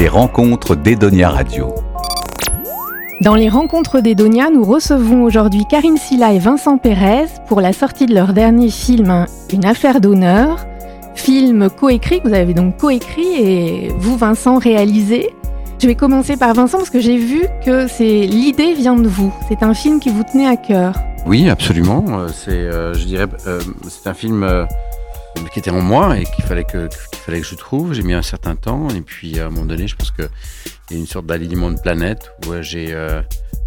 Les rencontres d'Edonia Radio. Dans les rencontres d'Edonia, nous recevons aujourd'hui Karine Silla et Vincent Pérez pour la sortie de leur dernier film Une affaire d'honneur. Film coécrit, vous avez donc coécrit et vous, Vincent, réalisé. Je vais commencer par Vincent parce que j'ai vu que c'est l'idée vient de vous. C'est un film qui vous tenait à cœur. Oui, absolument. Euh, c'est, euh, je dirais, euh, c'est un film qui était en moi et qu'il fallait que fallait que je trouve. J'ai mis un certain temps et puis à un moment donné, je pense que il y a une sorte d'alignement de planète où j'ai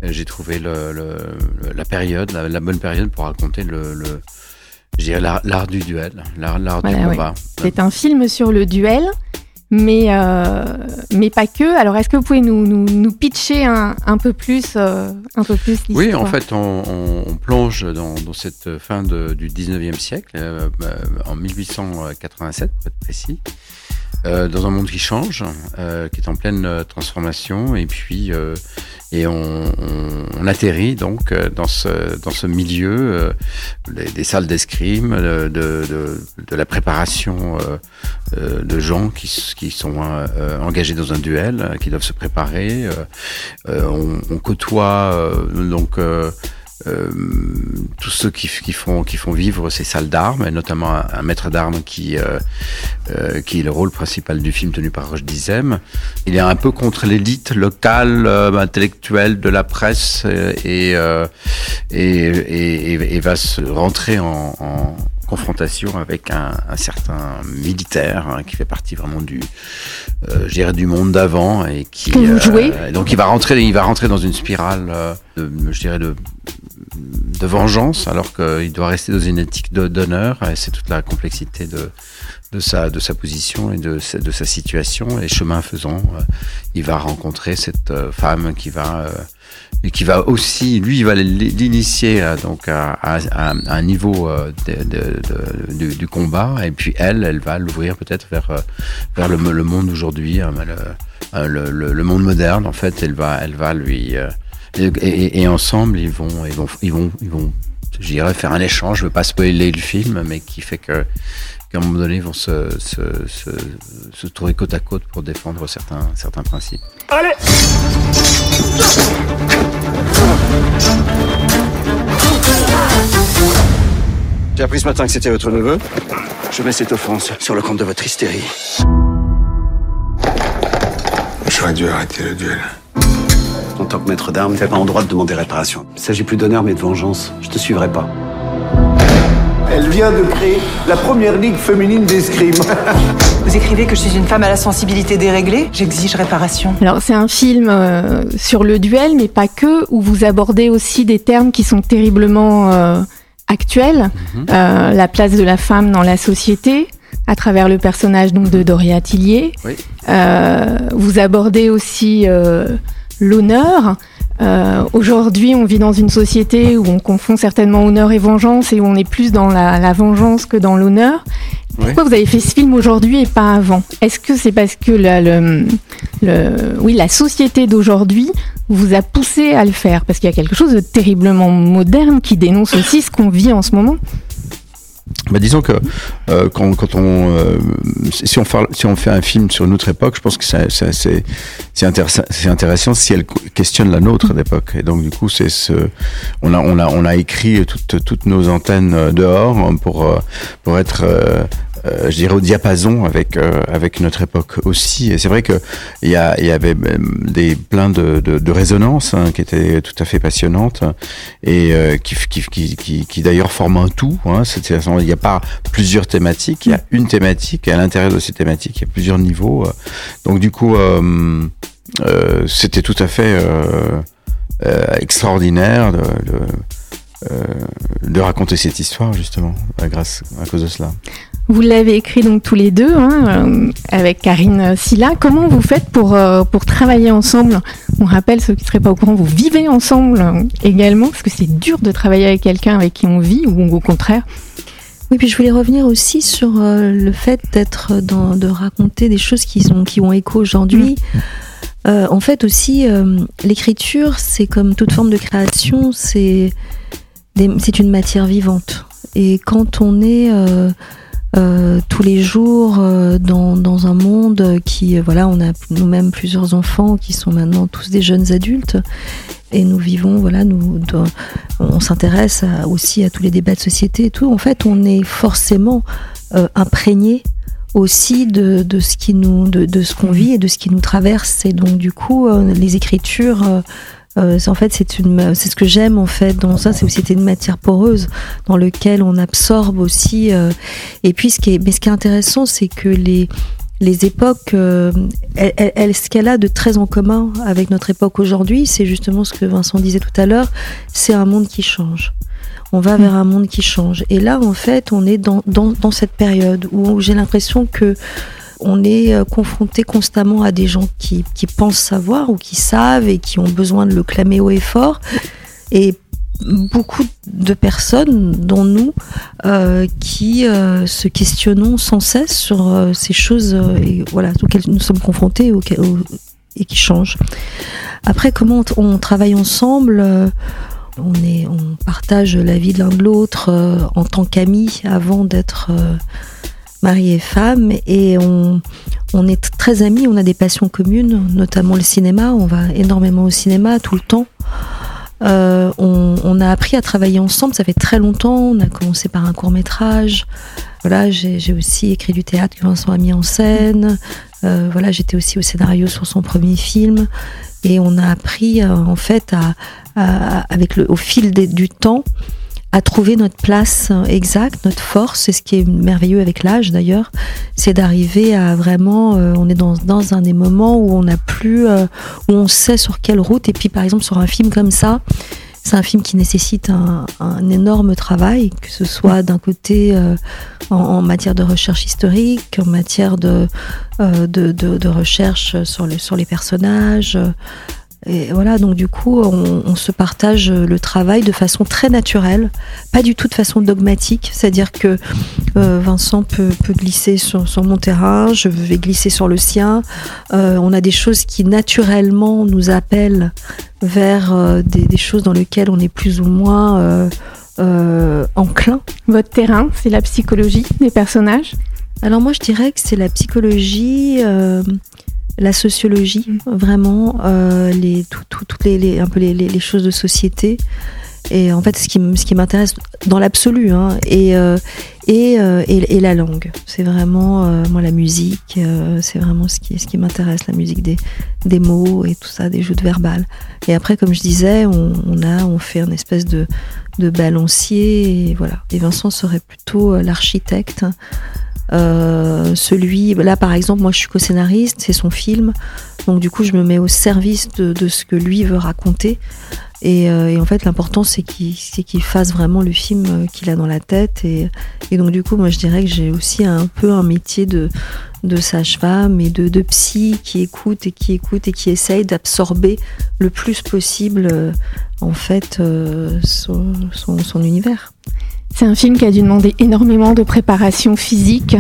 j'ai trouvé le, la période, la, bonne période pour raconter le, le l'art, du duel, l'art, du combat. C'est un film sur le duel mais, euh, mais pas que. Alors, est-ce que vous pouvez nous, nous, nous pitcher un, un, peu plus, euh, un peu plus Oui, en fait, on, on, plonge dans, dans, cette fin de, du 19e siècle, euh, en 1887 pour être précis. Euh, dans un monde qui change, euh, qui est en pleine euh, transformation, et puis euh, et on, on, on, atterrit donc dans ce dans ce milieu des salles d'escrime, de, de, de, la préparation de gens qui, qui sont engagés dans un duel, qui doivent se préparer. On, on, côtoie donc euh, tous ceux qui, qui, font, qui font vivre ces salles d'armes, et notamment un, maître d'armes qui, euh, euh, qui est le rôle principal du film tenu par Roche Dizem. Il est un peu contre l'élite locale, intellectuelle de la presse et, et, et, et, va se rentrer en, en confrontation avec un, un certain militaire hein, qui fait partie vraiment du, euh, du monde d'avant et qui. Euh, donc il va rentrer, il va rentrer dans une spirale, de, je dirais de de vengeance, alors qu'il doit rester dans une éthique d'honneur. C'est toute la complexité de, sa, position et de, sa situation. Et chemin faisant, euh, il va rencontrer cette euh, femme qui va, euh, qui va aussi, lui, il va l'initier donc à, un niveau de, du, combat. Et puis elle, elle va l'ouvrir peut-être vers, le, monde aujourd'hui, hein, le, le, le, monde moderne. En fait, elle va, elle va lui et, et, ensemble, ils vont, ils vont, ils vont, ils vont, je dirais, faire un échange. Je veux pas spoiler le film, mais qui fait que qu'à un moment donné, ils vont se, se, se, se, trouver côte à côte pour défendre certains, certains principes. Allez J'ai appris ce matin que c'était votre neveu. Je mets cette offense sur le compte de votre hystérie. J'aurais dû arrêter le duel. En tant que maître d'armes, t'as pas en droit de demander réparation. Il s'agit plus d'honneur mais de vengeance. Je te suivrai pas. Elle vient de créer la première ligue féminine d'escrime. Vous écrivez que je suis une femme à la sensibilité déréglée? J'exige réparation. Alors c'est un film euh, sur le duel, mais pas que, où vous abordez aussi des termes qui sont terriblement euh, actuels. Mhm. euh, la place de la femme dans la société, à travers le personnage donc de Doria Tillier. Oui. Euh, vous abordez aussi l'honneur. Euh, Aujourd'hui, on vit dans une société où on confond certainement honneur et vengeance et où on est plus dans la, la vengeance que dans l'honneur. Pourquoi vous avez fait ce film aujourd'hui et pas avant? Est-ce que c'est parce que la, le, le, oui, la société d'aujourd'hui vous a poussé à le faire? Parce qu'il y a quelque chose de terriblement moderne qui dénonce aussi ce qu'on vit en ce moment bah, disons que euh, quand, quand, on euh, si on fait si on fait un film sur une autre époque, je pense que c'est c'est c'est intéressant c'est intéressant si elle questionne la nôtre d'époque. Et donc du coup c'est ce on a on a on a écrit toutes toutes nos antennes dehors pour euh, pour être euh, je dirais au diapason avec euh, avec notre époque aussi. Et c'est vrai que il y, a, y avait des plein de, de, de résonances hein, qui étaient tout à fait passionnantes et euh, qui qui qui, qui, qui d'ailleurs forment un tout. Hein. Il n'y a pas plusieurs thématiques, il y a une thématique et à l'intérieur de ces thématiques, il y a plusieurs niveaux. Donc du coup, euh, euh, c'était tout à fait extraordinaire de, de, de raconter cette histoire justement grâce à cause de cela. Vous l'avez écrit donc tous les deux hein, euh, avec Karine Silla. Comment vous faites pour, euh, pour travailler ensemble? On rappelle ceux qui ne seraient pas au courant, vous vivez ensemble euh, également parce que c'est dur de travailler avec quelqu'un avec qui on vit ou au contraire. Oui, puis je voulais revenir aussi sur euh, le fait d'être dans, de raconter des choses qui sont qui ont écho aujourd'hui. Mmh. Euh, en fait aussi, l'écriture, c'est comme toute forme de création, c'est c'est une matière vivante. Et quand on est euh, tous les jours euh, dans, dans, un monde qui, voilà, on a nous-mêmes plusieurs enfants qui sont maintenant tous des jeunes adultes et nous vivons, voilà, nous, on s'intéresse aussi à tous les débats de société et tout. En fait, on est forcément imprégné aussi de, de, ce qui nous, de, de ce qu'on vit et de ce qui nous traverse. Et donc, du coup, les écritures euh, en fait, c'est une, c'est ce que j'aime en fait dans ça, c'est aussi une matière poreuse dans lequel on absorbe aussi. Euh, et puis, ce qui est, mais ce qui est intéressant, c'est que les les époques, euh, elle, ce qu'elle a de très en commun avec notre époque aujourd'hui, c'est justement ce que Vincent disait tout à l'heure, c'est un monde qui change. On va vers un monde qui change. Et là, en fait, on est dans, dans, dans cette période où j'ai l'impression que on est euh, confronté constamment à des gens qui, pensent savoir ou qui savent et qui ont besoin de le clamer haut et fort. Et beaucoup de personnes, dont nous, euh, qui euh, se questionnons sans cesse sur ces choses et, voilà, auxquelles nous sommes confrontés et qui changent. Après, comment on, travaille ensemble on, on partage la vie de l'un de l'autre en tant qu'amis avant d'être mari et femme, et on, on est très amis, on a des passions communes, notamment le cinéma, on va énormément au cinéma tout le temps. Euh, on, a appris à travailler ensemble, ça fait très longtemps, on a commencé par un court métrage, voilà, j'ai aussi écrit du théâtre que Vincent a mis en scène, euh, voilà, j'étais aussi au scénario sur son premier film, et on a appris euh, en fait à, avec le, au fil du temps à trouver notre place exacte, notre force. C'est ce qui est merveilleux avec l'âge d'ailleurs, c'est d'arriver à vraiment, euh, on est dans, dans un des moments où on n'a plus, euh, où on sait sur quelle route. Et puis par exemple sur un film comme ça, c'est un film qui nécessite un, un, énorme travail, que ce soit d'un côté euh, en, en, matière de recherche historique, en matière de, de, de, de, recherche sur, le, sur les personnages. Et voilà, donc du coup, on, se partage le travail de façon très naturelle, pas du tout de façon dogmatique, c'est-à-dire que euh, Vincent peut, glisser sur, mon terrain, je vais glisser sur le sien. Euh, on a des choses qui naturellement nous appellent vers euh, des, choses dans lesquelles on est plus ou moins enclin. Votre terrain, c'est la psychologie des personnages? Alors moi je dirais que c'est la psychologie, la sociologie, mm. vraiment, euh, les, toutes les, un peu les, les, choses de société. Et en fait, ce qui, ce qui m'intéresse dans l'absolu, hein, et, euh, et, euh, et, et, la langue. C'est vraiment, euh, moi, la musique, euh, c'est vraiment ce qui, ce qui m'intéresse, la musique des, des mots et tout ça, des jeux de verbal. Et après, comme je disais, on, on a, on fait un espèce de, de balancier, et voilà. Et Vincent serait plutôt l'architecte euh, celui, là par exemple, moi je suis co-scénariste, c'est son film, donc du coup je me mets au service de, ce que lui veut raconter. Et, euh, en fait, l'important c'est qu'il fasse vraiment le film euh, qu'il a dans la tête. Et, donc du coup, moi je dirais que j'ai aussi un peu un métier de, sage-femme et de, psy qui écoute et qui écoute et qui essaye d'absorber le plus possible en fait son univers. C'est un film qui a dû demander énormément de préparation physique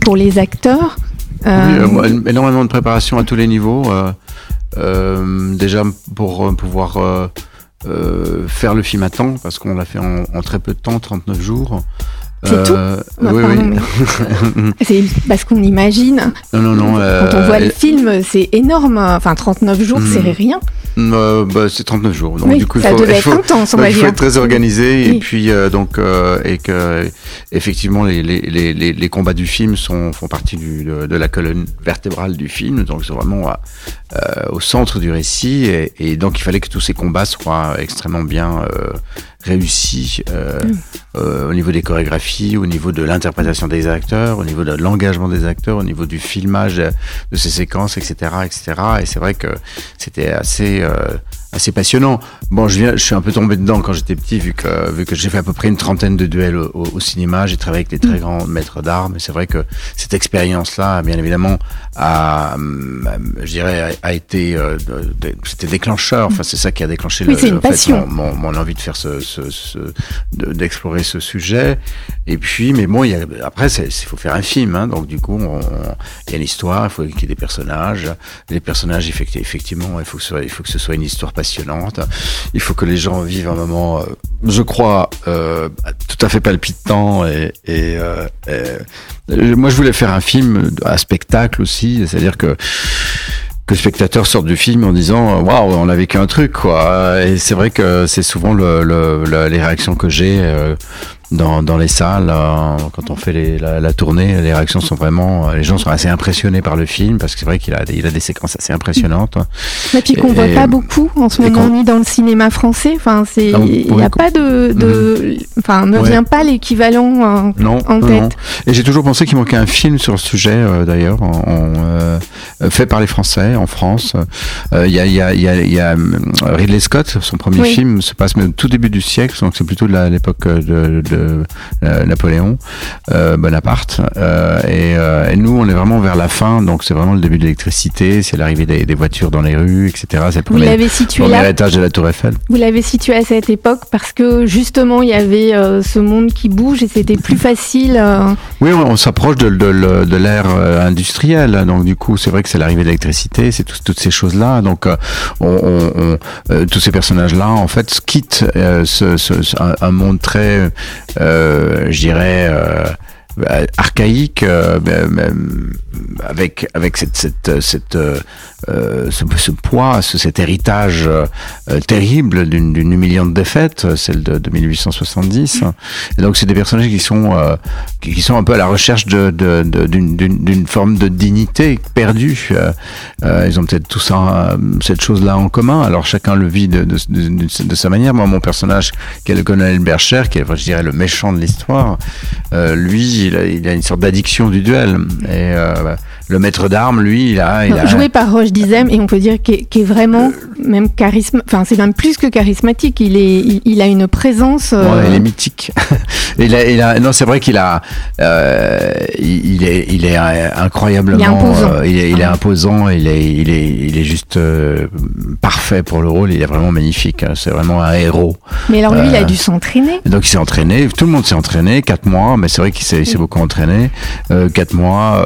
pour les acteurs. Euh, oui, euh, énormément de préparation à tous les niveaux. Euh, déjà pour pouvoir faire le film à temps, parce qu'on l'a fait en, en, très peu de temps, 39 jours. C'est tout euh, Oui, oui. c'est parce qu'on imagine. Non, non, non. Quand on voit le film, c'est énorme. Enfin, 39 jours, hmm. c'est rien. Euh, bah, c'est 39 jours. Donc, du coup, ça il faut, intense, bah, Il faut être très organisé et puis euh, donc euh, et que effectivement les, les, les, les, combats du film sont font partie du, de, de, la colonne vertébrale du film. Donc c'est vraiment au centre du récit et, et, donc il fallait que tous ces combats soient extrêmement bien réussi euh, mm. Euh, au niveau des chorégraphies, au niveau de l'interprétation des acteurs, au niveau de l'engagement des acteurs, au niveau du filmage de ces séquences, etc., etc. Et c'est vrai que c'était assez euh, assez passionnant. Bon, je viens, je suis un peu tombé dedans quand j'étais petit, vu que vu que j'ai fait à peu près une trentaine de duels au, cinéma. J'ai travaillé avec des très grands maîtres d'armes. Et c'est vrai que cette expérience-là, bien évidemment, a, je dirais, a été, euh, c'était déclencheur. Enfin, c'est ça qui a déclenché le, en fait, mon, mon, envie de faire ce, ce, ce d'explorer ce sujet. Et puis, mais bon, il y a, après, il faut faire un film. Hein, donc du coup, il y a une histoire, il faut qu'il y ait des personnages. Les personnages, effectivement, il faut que ce soit, il faut que ce soit une histoire passionnante Il faut que les gens vivent un moment, euh, je crois, euh, tout à fait palpitant. Et, euh, moi, je voulais faire un film, un spectacle aussi, c'est-à-dire que que le spectateur sorte du film en disant waouh on a vécu un truc quoi et c'est vrai que c'est souvent le, le, le, les réactions que j'ai dans, dans les salles, euh, quand on fait les, la, la, tournée, les réactions sont vraiment, euh, les gens sont assez impressionnés par le film parce que c'est vrai qu'il a, il a des séquences assez impressionnantes. Et puis qu'on voit pas beaucoup en ce moment ni dans le cinéma français. Enfin, c'est, il n'y a pas de, mmh. enfin, ne vient pas l'équivalent non, en tête. Non. Et j'ai toujours pensé qu'il manquait un film sur le sujet euh, d'ailleurs, en, euh, fait par les Français en France. Il y a, il y a, il y a, y a Ridley Scott, son premier oui. film se passe même tout début du siècle, donc c'est plutôt de l'époque de, de euh, Napoléon euh, Bonaparte euh, et, et, nous on est vraiment vers la fin donc c'est vraiment le début de l'électricité c'est l'arrivée des, des, voitures dans les rues etc c'est Vous l'avez situé là étage de la Tour Eiffel. Vous l'avez situé à cette époque parce que justement il y avait ce monde qui bouge et c'était plus facile Oui on, on s'approche de, de, de l'ère industrielle donc du coup c'est vrai que c'est l'arrivée de l'électricité c'est tout, toutes ces choses là donc on, on, tous ces personnages là en fait quittent ce, ce, un, un monde très je dirais, euh, archaïque, euh, avec avec cette cette euh, ce, poids, ce, cet héritage euh, terrible d'une humiliante défaite, celle de, de 1870. Et donc c'est des personnages qui sont euh, qui, sont un peu à la recherche de d'une de, forme de dignité perdue. ils ont peut-être tout ça, cette chose-là en commun. Alors chacun le vit de, de, sa manière. Moi, mon personnage, qui est le colonel Bercher, qui est, je dirais, le méchant de l'histoire, lui, il a, a, une sorte d'addiction du duel. Et le maître d'armes, lui, il a, il a joué par Roche Dizem et on peut dire qu'il est, est, vraiment même charisme. Enfin, c'est même plus que charismatique. Il est, il, il a une présence. Euh... Ouais, il est mythique. il, a, il a, non, c'est vrai qu'il a, euh, il, est, il est incroyablement. Il est imposant. Euh, il, est, il est imposant. Il est, il est, il est juste euh, parfait pour le rôle. Il est vraiment magnifique. C'est vraiment un héros. Mais alors lui, il a dû s'entraîner. Donc il s'est entraîné. Tout le monde s'est entraîné. Quatre mois. Mais c'est vrai qu'il s'est oui. beaucoup entraîné. quatre mois.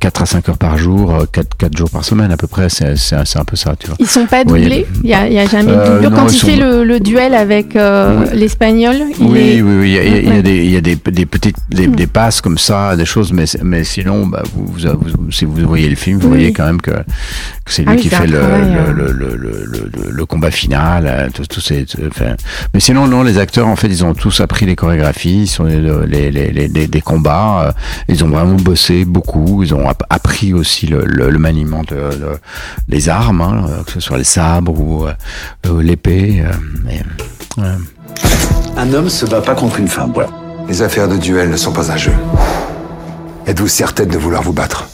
4 à 5 heures par jour, 4, 4 jours par semaine à peu près, c'est un peu ça, tu vois. Ils sont pas doublés Il n'y a, a, jamais de doublure. Euh, Quand il sont... fait le, le, duel avec euh, oui. l'espagnol Oui, est... oui, oui, il y a, il y a, des, il y a des, des petites des, des, passes comme ça, des choses, mais, mais sinon, bah, vous, vous, vous, si vous voyez le film, vous voyez quand même que, que c'est lui ah, qui fait le, travail, le, le, le, le, combat final, tout, tout ces, enfin, mais sinon, non, les acteurs, en fait, ils ont tous appris les chorégraphies, ils sont les, les, les, les, des combats, ils ont vraiment bossé beaucoup, ils ont appris aussi le, le, le maniement de, de, des armes, hein, que ce soit les sabres ou euh, l'épée. Euh, ouais. Un homme se bat pas contre une femme. Voilà. Les affaires de duel ne sont pas un jeu. Êtes-vous certaine de vouloir vous battre?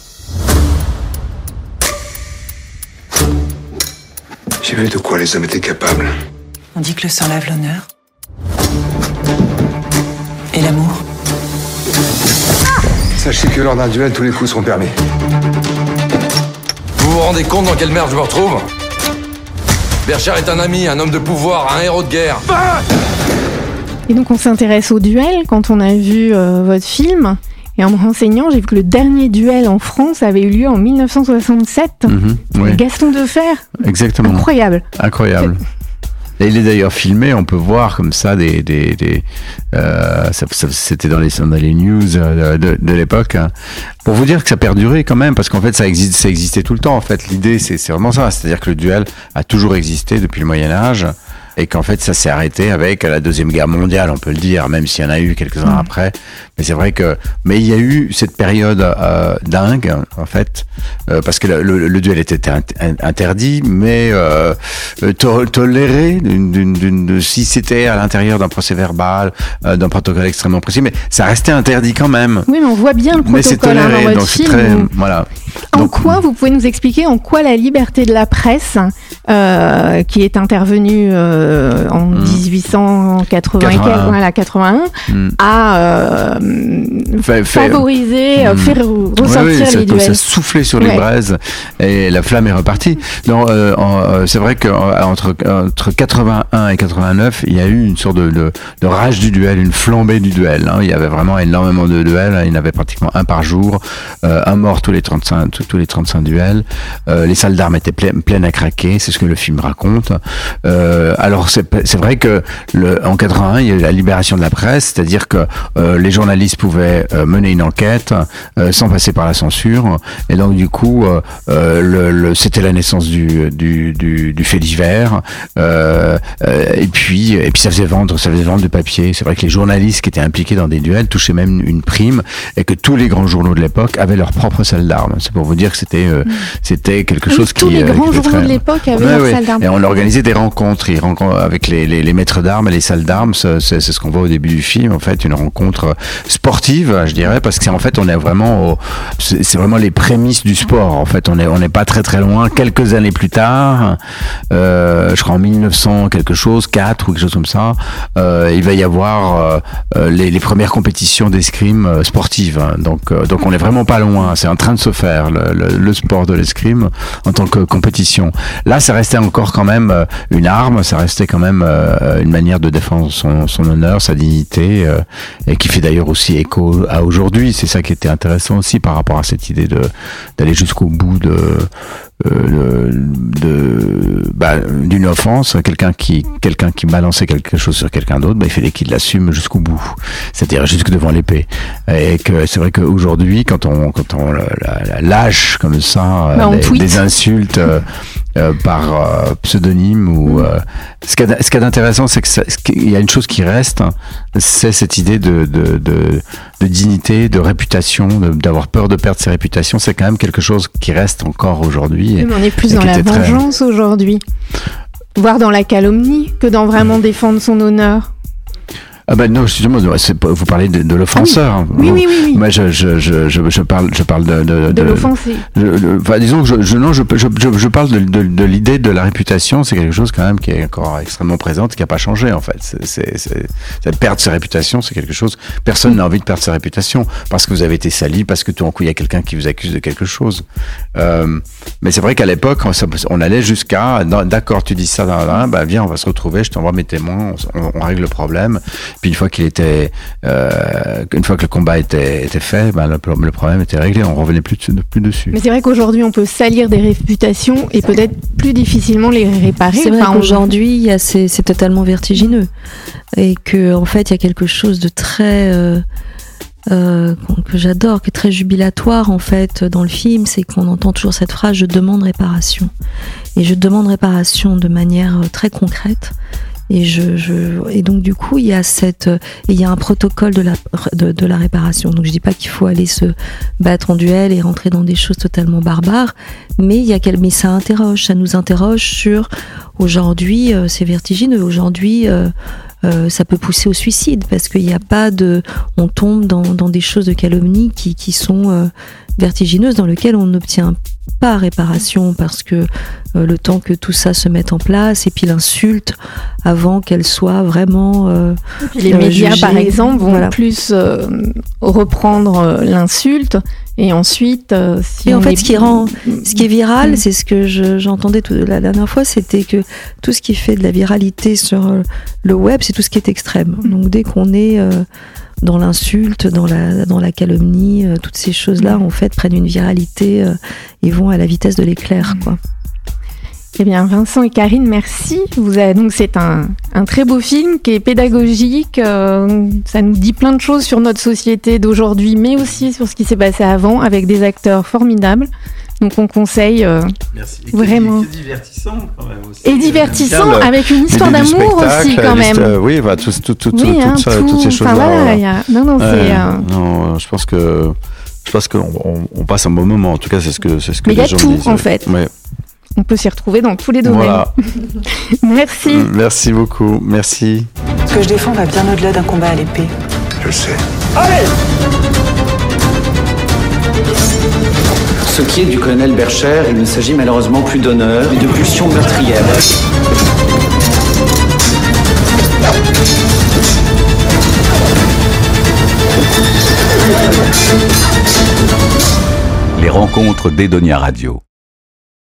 J'ai vu de quoi les hommes étaient capables. On dit que le sang lave l'honneur. Sachez que lors d'un duel, tous les coups seront permis. Vous vous rendez compte dans quelle merde je me retrouve? Bercher est un ami, un homme de pouvoir, un héros de guerre. Et donc on s'intéresse au duel quand on a vu euh, votre film. Et en me renseignant, j'ai vu que le dernier duel en France avait eu lieu en 1967. Mmh, oui. Gaston Defer. Exactement. Incroyable. Incroyable. Il est d'ailleurs filmé, on peut voir comme ça des, des, des euh, c'était dans les, dans news euh, de, de l'époque. Hein. Pour vous dire que ça perdurait quand même, parce qu'en fait ça existe, ça existait tout le temps. En fait, l'idée c'est, c'est vraiment ça, c'est-à-dire que le duel a toujours existé depuis le Moyen Âge et qu'en fait ça s'est arrêté avec la deuxième guerre mondiale, on peut le dire, même s'il y en a eu quelques-uns mmh. après. Mais c'est vrai que, mais il y a eu cette période euh, dingue en fait, euh, parce que le, le, le, duel était interdit, mais euh, to toléré d'une, si c'était à l'intérieur d'un procès verbal, euh, d'un protocole extrêmement précis, mais ça restait interdit quand même. Oui, mais on voit bien le protocole mais c'est toléré, hein, dans votre donc film. Très, voilà. En donc, quoi vous pouvez nous expliquer en quoi la liberté de la presse, euh, qui est intervenue euh, en mmh. 1880 81. Voilà, 81 mmh. a fait, favorisé, mmh. fait ressortir oui, oui, les duels. Ça soufflé sur ouais. les braises et la flamme est repartie. Euh, c'est vrai qu'entre entre 81 et 89, il y a eu une sorte de, de, de rage du duel, une flambée du duel. Hein. Il y avait vraiment énormément de duels. Il y en avait pratiquement un par jour, euh, un mort tous les 35 35, tous- tous les 35 duels. Euh, les salles d'armes étaient pleines, pleines à craquer, c'est ce que le film raconte. Euh, alors c'est vrai que le, en 81, il y a eu la libération de la presse, c'est-à-dire que euh, les journalistes pouvaient euh, mener une enquête euh, sans passer par la censure, et donc du coup, euh, euh, le, le- c'était la naissance du, du, du, du fait divers, et puis et puis ça faisait vendre, ça faisait vendre du papier. C'est vrai que les journalistes qui étaient impliqués dans des duels touchaient même une prime, et que tous les grands journaux de l'époque avaient leur propre salle d'armes. C'est pour vous dire que c'était euh, c'était quelque Oui, chose tous qui les euh, grands journaux de l'époque avaient Salle d'armes. Et on organisait des rencontres, avec les, les, les maîtres d'armes et les salles d'armes. C'est c'est ce qu'on voit au début du film, en fait, une rencontre sportive, je dirais, parce que c'est en fait, on est vraiment, au- c'est c'est vraiment les prémices du sport. En fait, on est on n'est pas très très loin. Quelques années plus tard, euh, je crois en 1900 quelque chose, 4 ou quelque chose comme ça, euh, il va y avoir euh, les, les premières compétitions d'escrime sportives. hein. Donc donc on est vraiment pas loin. C'est en train de se faire le, le, le sport de l'escrime en tant que compétition. Là, ça restait encore quand même euh, une arme, ça restait quand même euh, une manière de défendre son, son honneur, sa dignité, euh, et qui fait d'ailleurs aussi écho à aujourd'hui. C'est ça qui était intéressant aussi par rapport à cette idée de d'aller jusqu'au bout de euh, de bah, d'une offense, quelqu'un qui quelqu'un qui balançait quelque chose sur quelqu'un d'autre, bah, il fallait qu'il l'assume jusqu'au bout, c'est-à-dire jusque devant l'épée. Et que c'est vrai qu'aujourd'hui, quand on quand on la- la- lâche comme ça Bah, des, des insultes euh, euh, par euh, pseudonyme ou euh, ce qu'il y a d- ce qu'il y a d'intéressant, c'est que ça- ce qu'il y a une chose qui reste, hein, c'est cette idée de, de, de, de dignité, de réputation, d'avoir peur de perdre ses réputations. C'est quand même quelque chose qui reste encore aujourd'hui. on est plus dans la très- vengeance aujourd'hui, voire dans la calomnie, que dans vraiment défendre son honneur. Ah ben non, excusez-moi, vous parlez de, de l'offenseur. hein. Oui, oui, oui, oui. Moi, je, je, je, je, parle, je parle de, de, De enfin, disons que je, non, je, je, parle de, de, de l'idée de la réputation. C'est quelque chose quand même qui est encore extrêmement présente, qui n'a pas changé en fait. C'est, perdre sa réputation, c'est quelque chose. Personne n'a envie de perdre sa réputation parce que vous avez été sali, parce que tout en coup il y a quelqu'un qui vous accuse de quelque chose. Euh, mais c'est vrai qu'à l'époque, on, allait jusqu'à, d'accord, tu dis ça, dans la, bah viens, on va se retrouver, je t'envoie mes témoins, on, on- on règle le problème. Puis une fois qu'il était, euh, une fois que le combat était, était fait, bah, le, le problème était réglé. On revenait plus, dessus- plus dessus. Mais c'est vrai qu'aujourd'hui, on peut salir des réputations et peut-être plus difficilement les réparer. C'est vrai Enfin, qu'aujourd'hui, c'est c'est totalement vertigineux. Et que, en fait, il y a quelque chose de très. euh, euh, que j'adore, qui est très jubilatoire en fait dans le film, c'est qu'on entend toujours cette phrase je demande réparation. Et je demande réparation de manière très concrète. Et, je, je, et donc du coup, il y a cette, et il y a un protocole de la, de, de la réparation. Donc je dis pas qu'il faut aller se battre en duel et rentrer dans des choses totalement barbares, mais il y a mais ça interroge, ça nous interroge sur aujourd'hui, euh, c'est vertigineux. Aujourd'hui, euh, euh, ça peut pousser au suicide parce qu'il n'y a pas de, on tombe dans, dans des choses de calomnie qui, qui sont euh, vertigineuses, dans lesquelles on n'obtient pas réparation parce que euh, le temps que tout ça se mette en place et puis l'insulte avant qu'elle soit vraiment euh, Puis les euh, médias, jugée. par exemple, vont Voilà. plus reprendre l'insulte et ensuite, si Et en fait, est- ce qui rend, ce qui est viral, Mm. c'est ce que je- j'entendais la dernière fois, c'était que tout ce qui fait de la viralité sur le web, c'est tout ce qui est extrême. Donc dès qu'on est dans l'insulte, dans la, dans la calomnie, euh, toutes ces choses-là, en fait, prennent une viralité euh, et vont à la vitesse de l'éclair, quoi. Eh bien, Vincent et Karine, merci. Vous avez donc c'est un, un très beau film qui est pédagogique. euh, ça nous dit plein de choses sur notre société d'aujourd'hui, mais aussi sur ce qui s'est passé avant, avec des acteurs formidables. Donc, on conseille euh, Merci. vraiment. C'est divertissant quand même aussi. Et divertissant, le- avec une histoire Le d'amour aussi, quand même. Oui, bah, tout, tout, tout, Oui, hein, toutes, ça- tout. toutes ces choses-là. voilà, ouais. il y a- Non, non, c'est. Euh, non, je pense que je pense qu'on on, on passe un bon moment. En tout cas, c'est ce que c'est ce que Mais il y les a gens tout, disent. en fait. Ouais. On peut s'y retrouver dans tous les domaines. Voilà. Merci. Merci beaucoup. Merci. Ce que je défends va bien au-delà d'un combat à l'épée. Je sais. Ce qui est du colonel Bercher, il ne s'agit malheureusement plus d'honneur, mais de pulsion meurtrière. Les rencontres d'Edonia Radio.